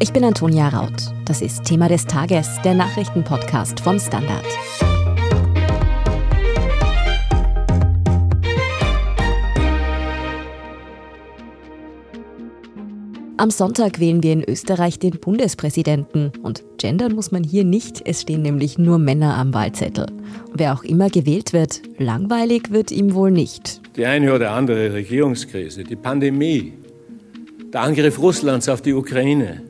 Ich bin Antonia Raut. Das ist Thema des Tages, der Nachrichtenpodcast vom Standard. Am Sonntag wählen wir in Österreich den Bundespräsidenten. Und gendern muss man hier nicht, es stehen nämlich nur Männer am Wahlzettel. Wer auch immer gewählt wird, langweilig wird ihm wohl nicht. Die eine oder andere Regierungskrise, die Pandemie, der Angriff Russlands auf die Ukraine,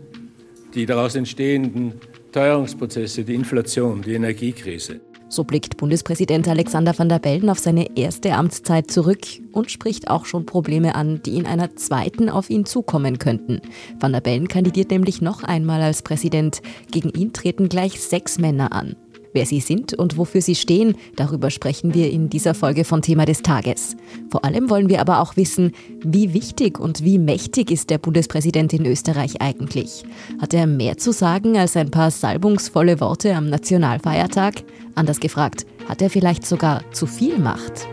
die daraus entstehenden Teuerungsprozesse, die Inflation, die Energiekrise. So blickt Bundespräsident Alexander van der Bellen auf seine erste Amtszeit zurück und spricht auch schon Probleme an, die in einer zweiten auf ihn zukommen könnten. Van der Bellen kandidiert nämlich noch einmal als Präsident. Gegen ihn treten gleich sechs Männer an. Wer sie sind und wofür sie stehen, darüber sprechen wir in dieser Folge von Thema des Tages. Vor allem wollen wir aber auch wissen, wie wichtig und wie mächtig ist der Bundespräsident in Österreich eigentlich? Hat er mehr zu sagen als ein paar salbungsvolle Worte am Nationalfeiertag? Anders gefragt, hat er vielleicht sogar zu viel Macht?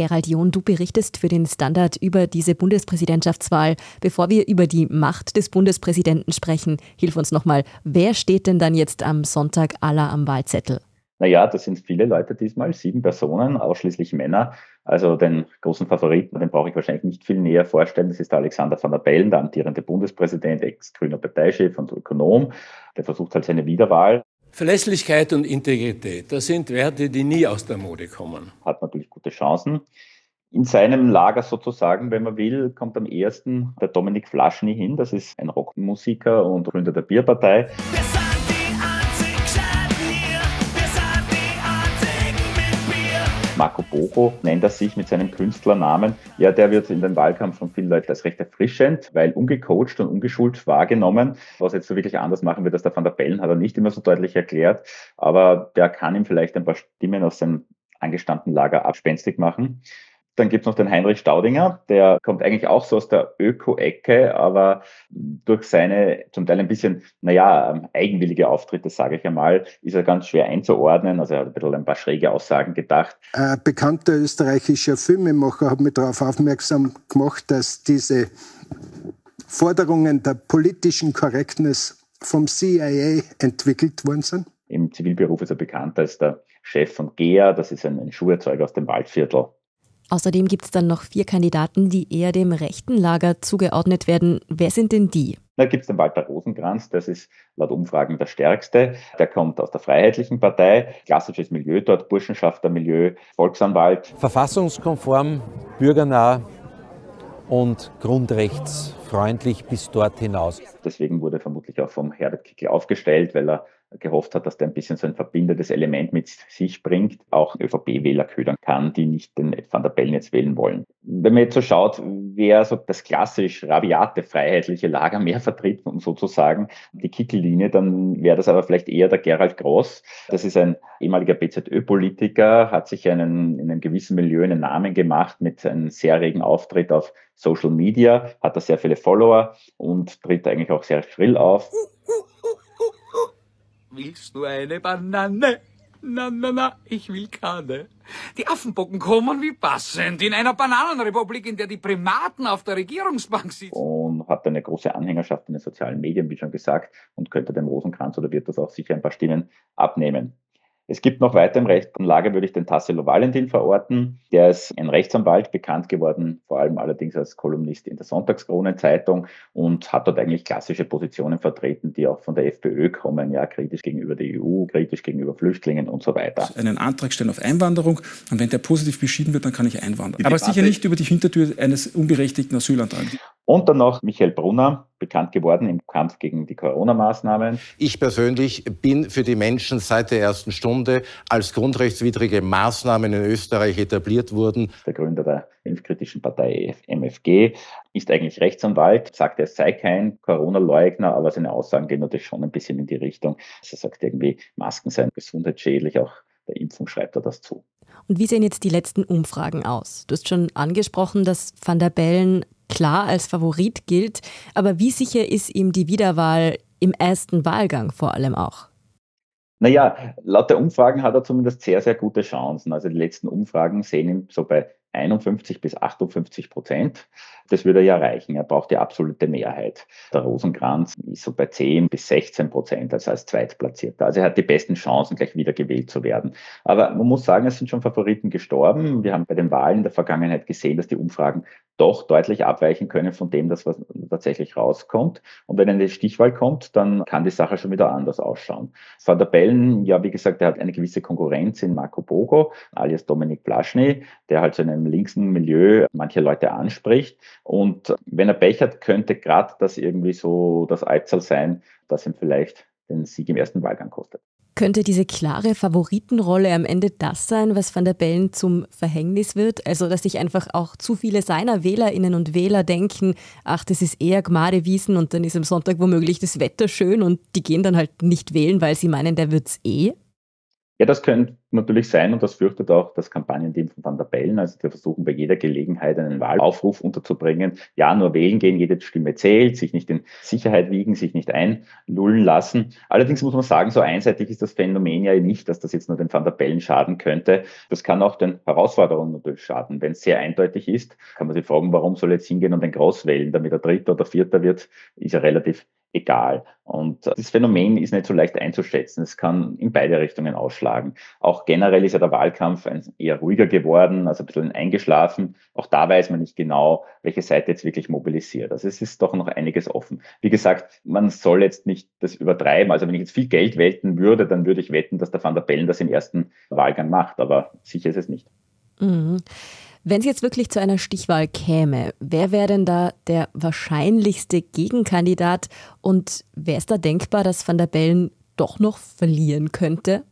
Gerald John, du berichtest für den Standard über diese Bundespräsidentschaftswahl. Bevor wir über die Macht des Bundespräsidenten sprechen, hilf uns nochmal, wer steht denn dann jetzt am Sonntag aller am Wahlzettel? Naja, das sind viele Leute diesmal, sieben Personen, ausschließlich Männer. Also den großen Favoriten, den brauche ich wahrscheinlich nicht viel näher vorstellen. Das ist der Alexander van der Bellen, der amtierende Bundespräsident, ex-grüner Parteichef und Ökonom. Der versucht halt seine Wiederwahl. Verlässlichkeit und Integrität, das sind Werte, die nie aus der Mode kommen. Hat natürlich gute Chancen. In seinem Lager sozusagen, wenn man will, kommt am ersten der Dominik Flaschny hin. Das ist ein Rockmusiker und Gründer der Bierpartei. Marco Bogo nennt er sich mit seinem Künstlernamen. Ja, der wird in den Wahlkampf von vielen Leuten als recht erfrischend, weil ungecoacht und ungeschult wahrgenommen. Was jetzt so wirklich anders machen wird als der Van der Bellen, hat er nicht immer so deutlich erklärt. Aber der kann ihm vielleicht ein paar Stimmen aus seinem angestammten Lager abspenstig machen. Dann gibt es noch den Heinrich Staudinger, der kommt eigentlich auch so aus der Öko-Ecke, aber durch seine zum Teil ein bisschen, naja, eigenwillige Auftritte, sage ich einmal, ist er ganz schwer einzuordnen. Also er hat ein bisschen ein paar schräge Aussagen gedacht. Ein bekannter österreichischer Filmemacher hat mich darauf aufmerksam gemacht, dass diese Forderungen der politischen Korrektness vom CIA entwickelt worden sind. Im Zivilberuf ist er bekannt als der Chef von GEA, das ist ein Schuherzeuger aus dem Waldviertel. Außerdem gibt es dann noch vier Kandidaten, die eher dem rechten Lager zugeordnet werden. Wer sind denn die? Da gibt es den Walter Rosenkranz, das ist laut Umfragen der stärkste. Der kommt aus der Freiheitlichen Partei, klassisches Milieu dort, Burschenschaftermilieu, Volksanwalt. Verfassungskonform, bürgernah und grundrechtsfreundlich bis dort hinaus. Deswegen wurde vermutlich auch vom Herbert Kickl aufgestellt, weil er gehofft hat, dass der ein bisschen so ein verbindendes Element mit sich bringt, auch ÖVP-Wähler ködern kann, die nicht den Van der Bellen jetzt wählen wollen. Wenn man jetzt so schaut, wer so das klassisch rabiate freiheitliche Lager mehr vertritt, um sozusagen die Kickellinie, dann wäre das aber vielleicht eher der Gerald Gross. Das ist ein ehemaliger BZÖ-Politiker, hat sich einen, in einem gewissen Milieu einen Namen gemacht mit einem sehr regen Auftritt auf Social Media, hat da sehr viele Follower und tritt eigentlich auch sehr schrill auf. Willst du eine Banane? Na, na, na, ich will keine. Die Affenbocken kommen wie passend in einer Bananenrepublik, in der die Primaten auf der Regierungsbank sitzen. Und hat eine große Anhängerschaft in den sozialen Medien, wie schon gesagt, und könnte dem Rosenkranz oder wird das auch sicher ein paar Stimmen abnehmen. Es gibt noch weiter im Lager, würde ich den Tassilo Valentin verorten. Der ist ein Rechtsanwalt, bekannt geworden, vor allem allerdings als Kolumnist in der Sonntagskronen-Zeitung und hat dort eigentlich klassische Positionen vertreten, die auch von der FPÖ kommen, ja, kritisch gegenüber der EU, kritisch gegenüber Flüchtlingen und so weiter. Einen Antrag stellen auf Einwanderung und wenn der positiv beschieden wird, dann kann ich einwandern. Aber sicher nicht über die Hintertür eines unberechtigten Asylantrags. Und dann noch Michael Brunner, bekannt geworden im Kampf gegen die Corona-Maßnahmen. Ich persönlich bin für die Menschen seit der ersten Stunde, als grundrechtswidrige Maßnahmen in Österreich etabliert wurden. Der Gründer der impfkritischen Partei MFG ist eigentlich Rechtsanwalt, sagt, er sei kein Corona-Leugner, aber seine Aussagen gehen natürlich schon ein bisschen in die Richtung. Er sagt irgendwie, Masken seien gesundheitsschädlich, auch der Impfung schreibt er das zu. Und wie sehen jetzt die letzten Umfragen aus? Du hast schon angesprochen, dass Van der Bellen klar als Favorit gilt. Aber wie sicher ist ihm die Wiederwahl im ersten Wahlgang vor allem auch? Naja, laut der Umfragen hat er zumindest sehr, sehr gute Chancen. Also die letzten Umfragen sehen ihn so bei 51 bis 58 Prozent. Das würde er ja reichen. Er braucht die absolute Mehrheit. Der Rosenkranz ist so bei 10 bis 16 Prozent, also als Zweitplatzierter. Also er hat die besten Chancen, gleich wieder gewählt zu werden. Aber man muss sagen, es sind schon Favoriten gestorben. Wir haben bei den Wahlen in der Vergangenheit gesehen, dass die Umfragen doch deutlich abweichen können von dem, das was tatsächlich rauskommt. Und wenn eine Stichwahl kommt, dann kann die Sache schon wieder anders ausschauen. Van der Bellen, ja, wie gesagt, er hat eine gewisse Konkurrenz in Marco Bogo, alias Dominik Blaschny, der halt so in einem linksen Milieu manche Leute anspricht. Und wenn er Pech hat, könnte gerade das irgendwie so das Eizal sein, das ihm vielleicht den Sieg im ersten Wahlgang kostet. Könnte diese klare Favoritenrolle am Ende das sein, was Van der Bellen zum Verhängnis wird? Also, dass sich einfach auch zu viele seiner Wählerinnen und Wähler denken, ach, das ist eher Gmade Wiesen und dann ist am Sonntag womöglich das Wetter schön und die gehen dann halt nicht wählen, weil sie meinen, der wird's eh? Ja, das könnte natürlich sein und das fürchtet auch das Kampagnenteam von Van der Bellen. Also wir versuchen bei jeder Gelegenheit einen Wahlaufruf unterzubringen. Ja, nur wählen gehen, jede Stimme zählt, sich nicht in Sicherheit wiegen, sich nicht einlullen lassen. Allerdings muss man sagen, so einseitig ist das Phänomen ja nicht, dass das jetzt nur den Van der Bellen schaden könnte. Das kann auch den Herausforderungen natürlich schaden. Wenn es sehr eindeutig ist, kann man sich fragen, warum soll jetzt hingehen und den Groß wählen, damit er Dritter oder Vierter wird, ist ja relativ egal. Und das Phänomen ist nicht so leicht einzuschätzen. Es kann in beide Richtungen ausschlagen. Auch generell ist ja der Wahlkampf eher ruhiger geworden, also ein bisschen eingeschlafen. Auch da weiß man nicht genau, welche Seite jetzt wirklich mobilisiert. Also es ist doch noch einiges offen. Wie gesagt, man soll jetzt nicht das übertreiben. Also wenn ich jetzt viel Geld wetten würde, dann würde ich wetten, dass der Van der Bellen das im ersten Wahlgang macht. Aber sicher ist es nicht. Mhm. Wenn es jetzt wirklich zu einer Stichwahl käme, wer wäre denn da der wahrscheinlichste Gegenkandidat und wäre es da denkbar, dass Van der Bellen doch noch verlieren könnte?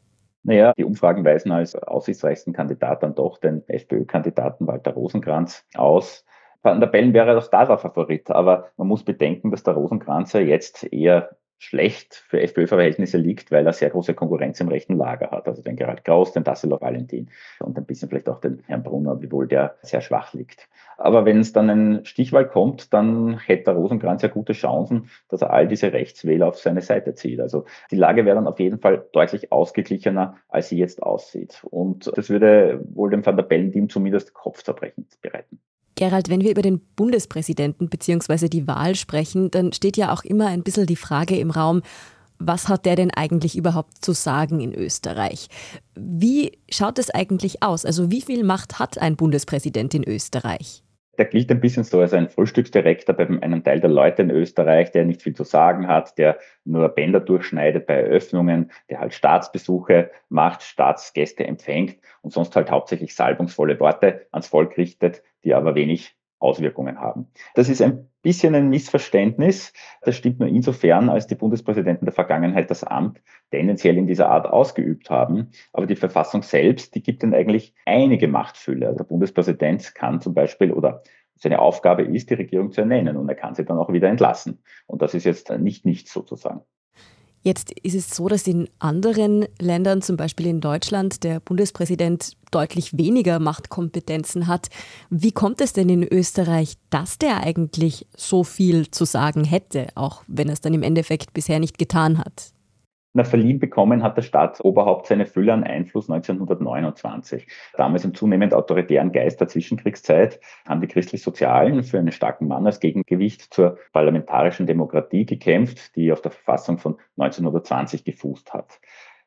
Naja, die Umfragen weisen als aussichtsreichsten Kandidat dann doch den FPÖ-Kandidaten Walter Rosenkranz aus. Van der Bellen wäre auch da der Favorit, aber man muss bedenken, dass der Rosenkranz ja jetzt eher schlecht für FPÖ-Verhältnisse liegt, weil er sehr große Konkurrenz im rechten Lager hat. Also den Gerald Kraus, den Tasselov Valentin und ein bisschen vielleicht auch den Herrn Brunner, wiewohl der sehr schwach liegt. Aber wenn es dann ein Stichwahl kommt, dann hätte der Rosenkranz ja gute Chancen, dass er all diese Rechtswähler auf seine Seite zieht. Also die Lage wäre dann auf jeden Fall deutlich ausgeglichener, als sie jetzt aussieht. Und das würde wohl dem Van der Bellen-Team zumindest Kopfzerbrechen bereiten. Gerald, wenn wir über den Bundespräsidenten bzw. die Wahl sprechen, dann steht ja auch immer ein bisschen die Frage im Raum, was hat der denn eigentlich überhaupt zu sagen in Österreich? Wie schaut es eigentlich aus? Also wie viel Macht hat ein Bundespräsident in Österreich? der gilt ein bisschen so als ein Frühstücksdirektor bei einem Teil der Leute in Österreich, der nicht viel zu sagen hat, der nur Bänder durchschneidet bei Eröffnungen, der halt Staatsbesuche macht, Staatsgäste empfängt und sonst halt hauptsächlich salbungsvolle Worte ans Volk richtet, die aber wenig Auswirkungen haben. Das ist ein bisschen ein Missverständnis. Das stimmt nur insofern, als die Bundespräsidenten der Vergangenheit das Amt tendenziell in dieser Art ausgeübt haben. Aber die Verfassung selbst, die gibt ihnen eigentlich einige Machtfülle. Also der Bundespräsident kann zum Beispiel oder seine Aufgabe ist, die Regierung zu ernennen und er kann sie dann auch wieder entlassen. Und das ist jetzt nicht nichts sozusagen. Jetzt ist es so, dass in anderen Ländern, zum Beispiel in Deutschland, der Bundespräsident deutlich weniger Machtkompetenzen hat. Wie kommt es denn in Österreich, dass der eigentlich so viel zu sagen hätte, auch wenn er es dann im Endeffekt bisher nicht getan hat? Na, verliehen bekommen hat der Staatsoberhaupt seine Fülle an Einfluss 1929. Damals im zunehmend autoritären Geist der Zwischenkriegszeit haben die Christlich-Sozialen für einen starken Mann als Gegengewicht zur parlamentarischen Demokratie gekämpft, die auf der Verfassung von 1920 gefußt hat.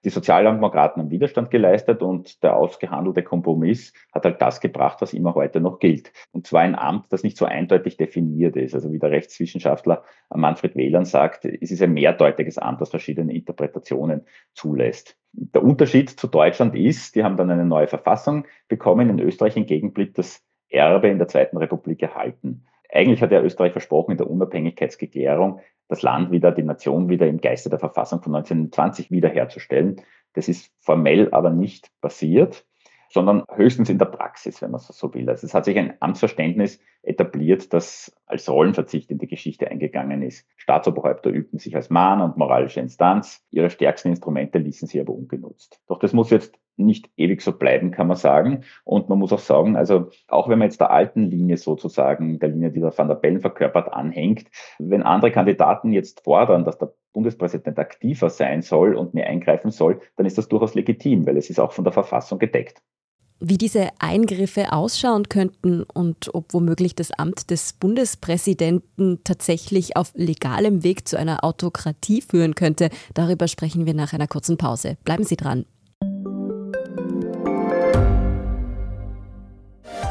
Die Sozialdemokraten haben Widerstand geleistet und der ausgehandelte Kompromiss hat halt das gebracht, was immer heute noch gilt. Und zwar ein Amt, das nicht so eindeutig definiert ist. Also wie der Rechtswissenschaftler Manfred Wehland sagt, es ist ein mehrdeutiges Amt, das verschiedene Interpretationen zulässt. Der Unterschied zu Deutschland ist, die haben dann eine neue Verfassung bekommen. In Österreich hingegen blieb das Erbe in der Zweiten Republik erhalten. Eigentlich hat ja Österreich versprochen, in der Unabhängigkeitsgeklärung das Land wieder, die Nation wieder im Geiste der Verfassung von 1920 wiederherzustellen. Das ist formell aber nicht passiert, sondern höchstens in der Praxis, wenn man so will. Also es hat sich ein Amtsverständnis etabliert, das als Rollenverzicht in die Geschichte eingegangen ist. Staatsoberhäupter übten sich als Mahner und moralische Instanz. Ihre stärksten Instrumente ließen sie aber ungenutzt. Doch das muss jetzt nicht ewig so bleiben, kann man sagen. Und man muss auch sagen, also auch wenn man jetzt der alten Linie sozusagen, der Linie, die der Van der Bellen verkörpert, anhängt, wenn andere Kandidaten jetzt fordern, dass der Bundespräsident aktiver sein soll und mehr eingreifen soll, dann ist das durchaus legitim, weil es ist auch von der Verfassung gedeckt. wie diese Eingriffe ausschauen könnten und ob womöglich das Amt des Bundespräsidenten tatsächlich auf legalem Weg zu einer Autokratie führen könnte, darüber sprechen wir nach einer kurzen Pause. Bleiben Sie dran.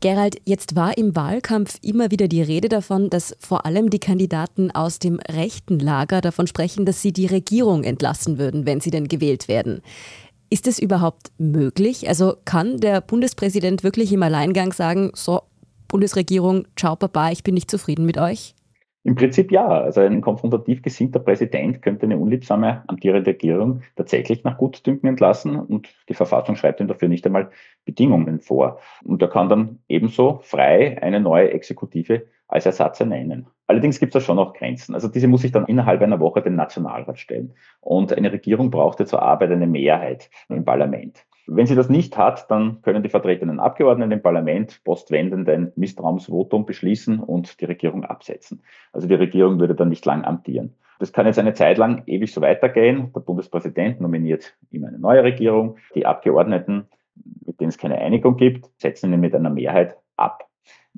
Gerald, jetzt war im Wahlkampf immer wieder die Rede davon, dass vor allem die Kandidaten aus dem rechten Lager davon sprechen, dass sie die Regierung entlassen würden, wenn sie denn gewählt werden. Ist es überhaupt möglich? Also kann der Bundespräsident wirklich im Alleingang sagen, so, Bundesregierung, ciao, Papa, ich bin nicht zufrieden mit euch? Im Prinzip ja. Also ein konfrontativ gesinnter Präsident könnte eine unliebsame amtierende Regierung tatsächlich nach Gutdünken entlassen und die Verfassung schreibt ihm dafür nicht einmal Bedingungen vor. Und er kann dann ebenso frei eine neue Exekutive als Ersatz ernennen. Allerdings gibt es da schon noch Grenzen. Also diese muss sich dann innerhalb einer Woche dem Nationalrat stellen. Und eine Regierung braucht ja zur Arbeit eine Mehrheit im Parlament. Wenn sie das nicht hat, dann können die vertretenen Abgeordneten im Parlament postwendend ein Misstrauensvotum beschließen und die Regierung absetzen. Also die Regierung würde dann nicht lang amtieren. Das kann jetzt eine Zeit lang ewig so weitergehen. Der Bundespräsident nominiert immer eine neue Regierung. Die Abgeordneten, mit denen es keine Einigung gibt, setzen ihn mit einer Mehrheit ab.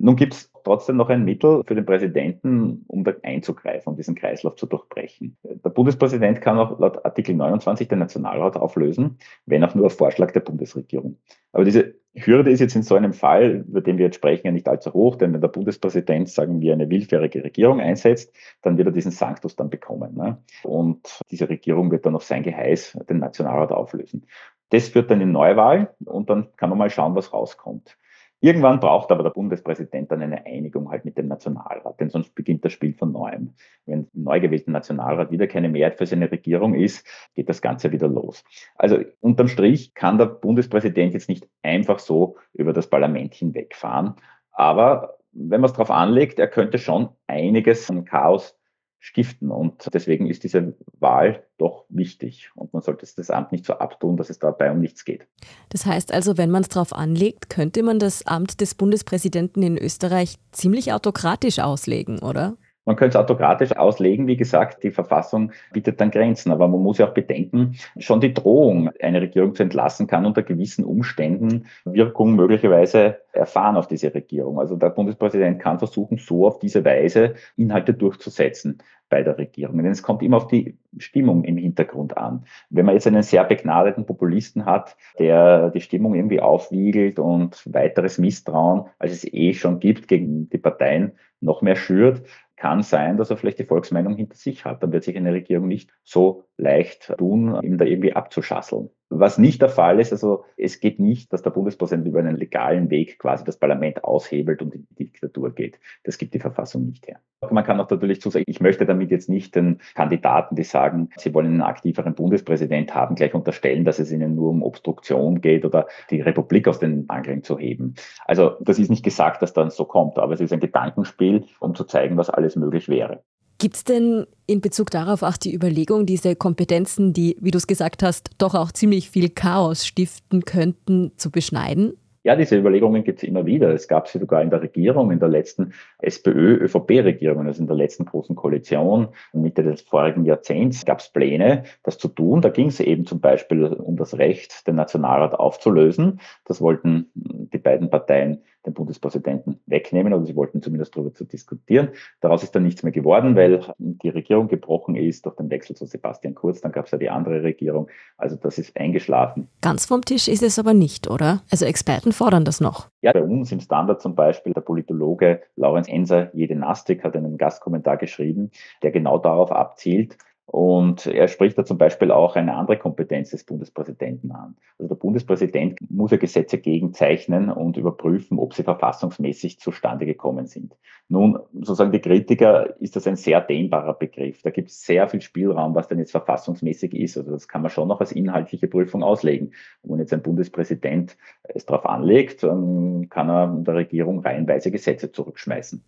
Nun gibt es trotzdem noch ein Mittel für den Präsidenten, um da einzugreifen, um diesen Kreislauf zu durchbrechen. Der Bundespräsident kann auch laut Artikel 29 den Nationalrat auflösen, wenn auch nur auf Vorschlag der Bundesregierung. Aber diese Hürde ist jetzt in so einem Fall, über den wir jetzt sprechen, ja nicht allzu hoch, denn wenn der Bundespräsident, sagen wir, eine willfährige Regierung einsetzt, dann wird er diesen Sanctus dann bekommen. Ne? Und diese Regierung wird dann auf sein Geheiß den Nationalrat auflösen. Das führt dann in Neuwahl und dann kann man mal schauen, was rauskommt. Irgendwann braucht aber der Bundespräsident dann eine Einigung halt mit dem Nationalrat, denn sonst beginnt das Spiel von neuem. Wenn im neu gewählten Nationalrat wieder keine Mehrheit für seine Regierung ist, geht das Ganze wieder los. Also unterm Strich kann der Bundespräsident jetzt nicht einfach so über das Parlament hinwegfahren, aber wenn man es darauf anlegt, er könnte schon einiges an Chaos stiften. Und deswegen ist diese Wahl doch wichtig. Und man sollte das Amt nicht so abtun, dass es dabei um nichts geht. Das heißt also, wenn man es darauf anlegt, könnte man das Amt des Bundespräsidenten in Österreich ziemlich autokratisch auslegen, oder? Man könnte es autokratisch auslegen. Wie gesagt, die Verfassung bietet dann Grenzen. Aber man muss ja auch bedenken, schon die Drohung, eine Regierung zu entlassen, kann unter gewissen Umständen Wirkung möglicherweise erfahren auf diese Regierung. Also der Bundespräsident kann versuchen, so auf diese Weise Inhalte durchzusetzen bei der Regierung. Denn es kommt immer auf die Stimmung im Hintergrund an. Wenn man jetzt einen sehr begnadeten Populisten hat, der die Stimmung irgendwie aufwiegelt und weiteres Misstrauen, als es eh schon gibt, gegen die Parteien noch mehr schürt, kann sein, dass er vielleicht die Volksmeinung hinter sich hat. Dann wird sich eine Regierung nicht so leicht tun, ihm da irgendwie abzuschasseln. Was nicht der Fall ist, also es geht nicht, dass der Bundespräsident über einen legalen Weg quasi das Parlament aushebelt und in die Diktatur geht. Das gibt die Verfassung nicht her. Man kann auch natürlich zusagen, ich möchte damit jetzt nicht den Kandidaten, die sagen, sie wollen einen aktiveren Bundespräsident haben, gleich unterstellen, dass es ihnen nur um Obstruktion geht oder die Republik aus den Angeln zu heben. Also das ist nicht gesagt, dass dann so kommt, aber es ist ein Gedankenspiel, um zu zeigen, was alles möglich wäre. Gibt es denn in Bezug darauf auch die Überlegung, diese Kompetenzen, die, wie du es gesagt hast, doch auch ziemlich viel Chaos stiften könnten, zu beschneiden? Ja, diese Überlegungen gibt es immer wieder. Es gab sie sogar in der Regierung, in der letzten SPÖ-ÖVP-Regierung, also in der letzten großen Koalition Mitte des vorigen Jahrzehnts, gab es Pläne, das zu tun. Da ging es eben zum Beispiel um das Recht, den Nationalrat aufzulösen. Das wollten die beiden Parteien den Bundespräsidenten wegnehmen oder sie wollten zumindest darüber zu diskutieren. Daraus ist dann nichts mehr geworden, weil die Regierung gebrochen ist durch den Wechsel zu Sebastian Kurz. Dann gab es ja die andere Regierung. Also das ist eingeschlafen. Ganz vom Tisch ist es aber nicht, oder? Also Experten fordern das noch. Ja, bei uns im Standard zum Beispiel, der Politologe Laurenz Enser Jedenastik hat einen Gastkommentar geschrieben, der genau darauf abzielt, und er spricht da zum Beispiel auch eine andere Kompetenz des Bundespräsidenten an. Also der Bundespräsident muss ja Gesetze gegenzeichnen und überprüfen, ob sie verfassungsmäßig zustande gekommen sind. Nun, sozusagen die Kritiker ist das ein sehr dehnbarer Begriff. Da gibt es sehr viel Spielraum, was denn jetzt verfassungsmäßig ist. Also das kann man schon noch als inhaltliche Prüfung auslegen. Wenn jetzt ein Bundespräsident es darauf anlegt, dann kann er der Regierung reihenweise Gesetze zurückschmeißen.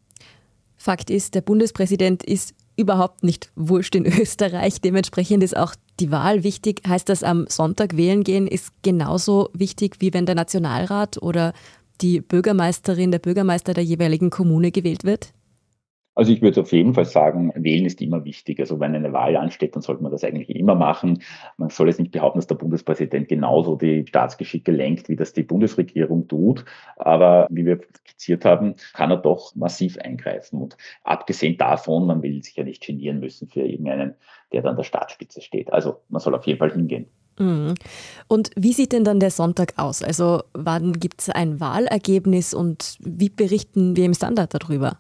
Fakt ist, der Bundespräsident ist überhaupt nicht wurscht in Österreich. Dementsprechend ist auch die Wahl wichtig. Heißt das, am Sonntag wählen gehen ist genauso wichtig, wie wenn der Nationalrat oder die Bürgermeisterin, der Bürgermeister der jeweiligen Kommune gewählt wird? Also ich würde auf jeden Fall sagen, wählen ist immer wichtig. Also wenn eine Wahl ansteht, dann sollte man das eigentlich immer machen. Man soll jetzt nicht behaupten, dass der Bundespräsident genauso die Staatsgeschicke lenkt, wie das die Bundesregierung tut. Aber wie wir skizziert haben, kann er doch massiv eingreifen. Und abgesehen davon, man will sich ja nicht genieren müssen für irgendeinen, der dann der Staatsspitze steht. Also man soll auf jeden Fall hingehen. Mhm. Und wie sieht denn dann der Sonntag aus? Also wann gibt es ein Wahlergebnis und wie berichten wir im Standard darüber?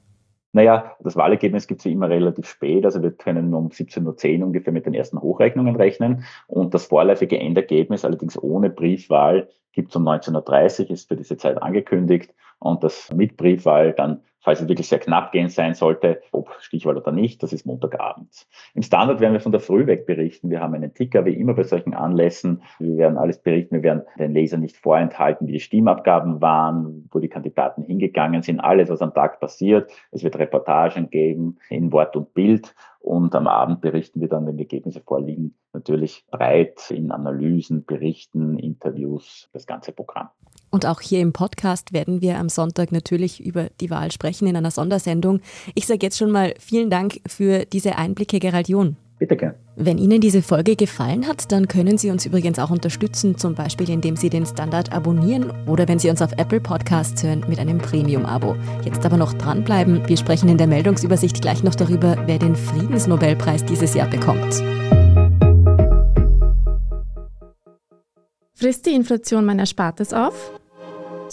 Naja, das Wahlergebnis gibt es ja immer relativ spät. Also wir können um 17.10 Uhr ungefähr mit den ersten Hochrechnungen rechnen. Und das vorläufige Endergebnis, allerdings ohne Briefwahl, gibt es um 19.30 Uhr, ist für diese Zeit angekündigt. Und das mit Briefwahl dann falls es wirklich sehr knapp gehen sein sollte, ob Stichwahl oder nicht, das ist Montagabend. Im Standard werden wir von der Früh weg berichten. Wir haben einen Ticker, wie immer bei solchen Anlässen. Wir werden alles berichten. Wir werden den Lesern nicht vorenthalten, wie die Stimmabgaben waren, wo die Kandidaten hingegangen sind, alles, was am Tag passiert. Es wird Reportagen geben in Wort und Bild. Und am Abend berichten wir dann, wenn die Ergebnisse vorliegen, natürlich breit in Analysen, Berichten, Interviews, das ganze Programm. Und auch hier im Podcast werden wir am Sonntag natürlich über die Wahl sprechen in einer Sondersendung. Ich sage jetzt schon mal vielen Dank für diese Einblicke, Gerald John. Bitte gern. Wenn Ihnen diese Folge gefallen hat, dann können Sie uns übrigens auch unterstützen, zum Beispiel indem Sie den Standard abonnieren oder wenn Sie uns auf Apple Podcasts hören mit einem Premium-Abo. Jetzt aber noch dranbleiben. Wir sprechen in der Meldungsübersicht gleich noch darüber, wer den Friedensnobelpreis dieses Jahr bekommt. Frisst die Inflation mein Erspartes auf?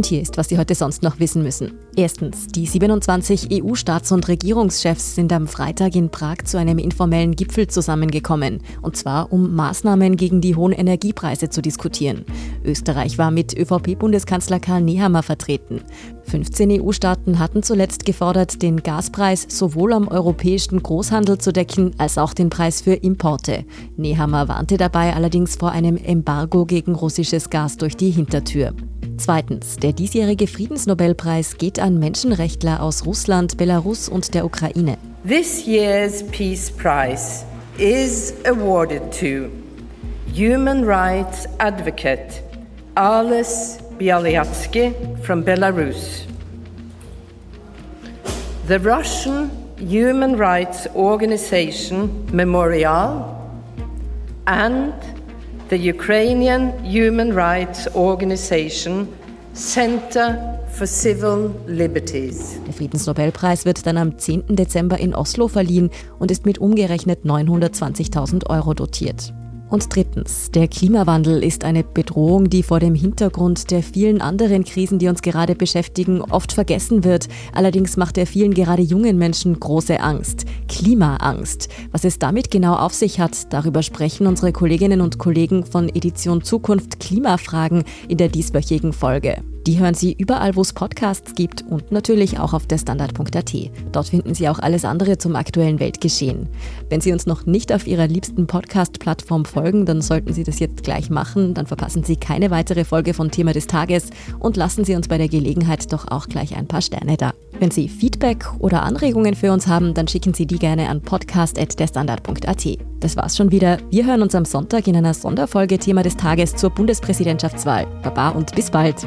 Und hier ist, was Sie heute sonst noch wissen müssen. Erstens, die 27 EU-Staats- und Regierungschefs sind am Freitag in Prag zu einem informellen Gipfel zusammengekommen, und zwar um Maßnahmen gegen die hohen Energiepreise zu diskutieren. Österreich war mit ÖVP-Bundeskanzler Karl Nehammer vertreten. 15 EU-Staaten hatten zuletzt gefordert, den Gaspreis sowohl am europäischen Großhandel zu decken, als auch den Preis für Importe. Nehammer warnte dabei allerdings vor einem Embargo gegen russisches Gas durch die Hintertür. Zweitens, der diesjährige Friedensnobelpreis geht an Menschenrechtler aus Russland, Belarus und der Ukraine. This year's Peace Prize is awarded to human rights advocate Ales Bialyatsky from Belarus. The Russian human rights organization Memorial and the Ukrainian human rights organization Center for Civil Liberties. Der Friedensnobelpreis wird dann am 10. Dezember in Oslo verliehen und ist mit umgerechnet 920.000 Euro dotiert. Und drittens, der Klimawandel ist eine Bedrohung, die vor dem Hintergrund der vielen anderen Krisen, die uns gerade beschäftigen, oft vergessen wird. Allerdings macht er vielen gerade jungen Menschen große Angst. Klimaangst. Was es damit genau auf sich hat, darüber sprechen unsere Kolleginnen und Kollegen von Edition Zukunft Klimafragen in der dieswöchigen Folge. Die hören Sie überall, wo es Podcasts gibt und natürlich auch auf der Standard.at. Dort finden Sie auch alles andere zum aktuellen Weltgeschehen. Wenn Sie uns noch nicht auf Ihrer liebsten Podcast-Plattform folgen, dann sollten Sie das jetzt gleich machen. Dann verpassen Sie keine weitere Folge von Thema des Tages und lassen Sie uns bei der Gelegenheit doch auch gleich ein paar Sterne da. Wenn Sie Feedback oder Anregungen für uns haben, dann schicken Sie die gerne an podcast.derstandard.at. Das war's schon wieder. Wir hören uns am Sonntag in einer Sonderfolge Thema des Tages zur Bundespräsidentschaftswahl. Baba und bis bald.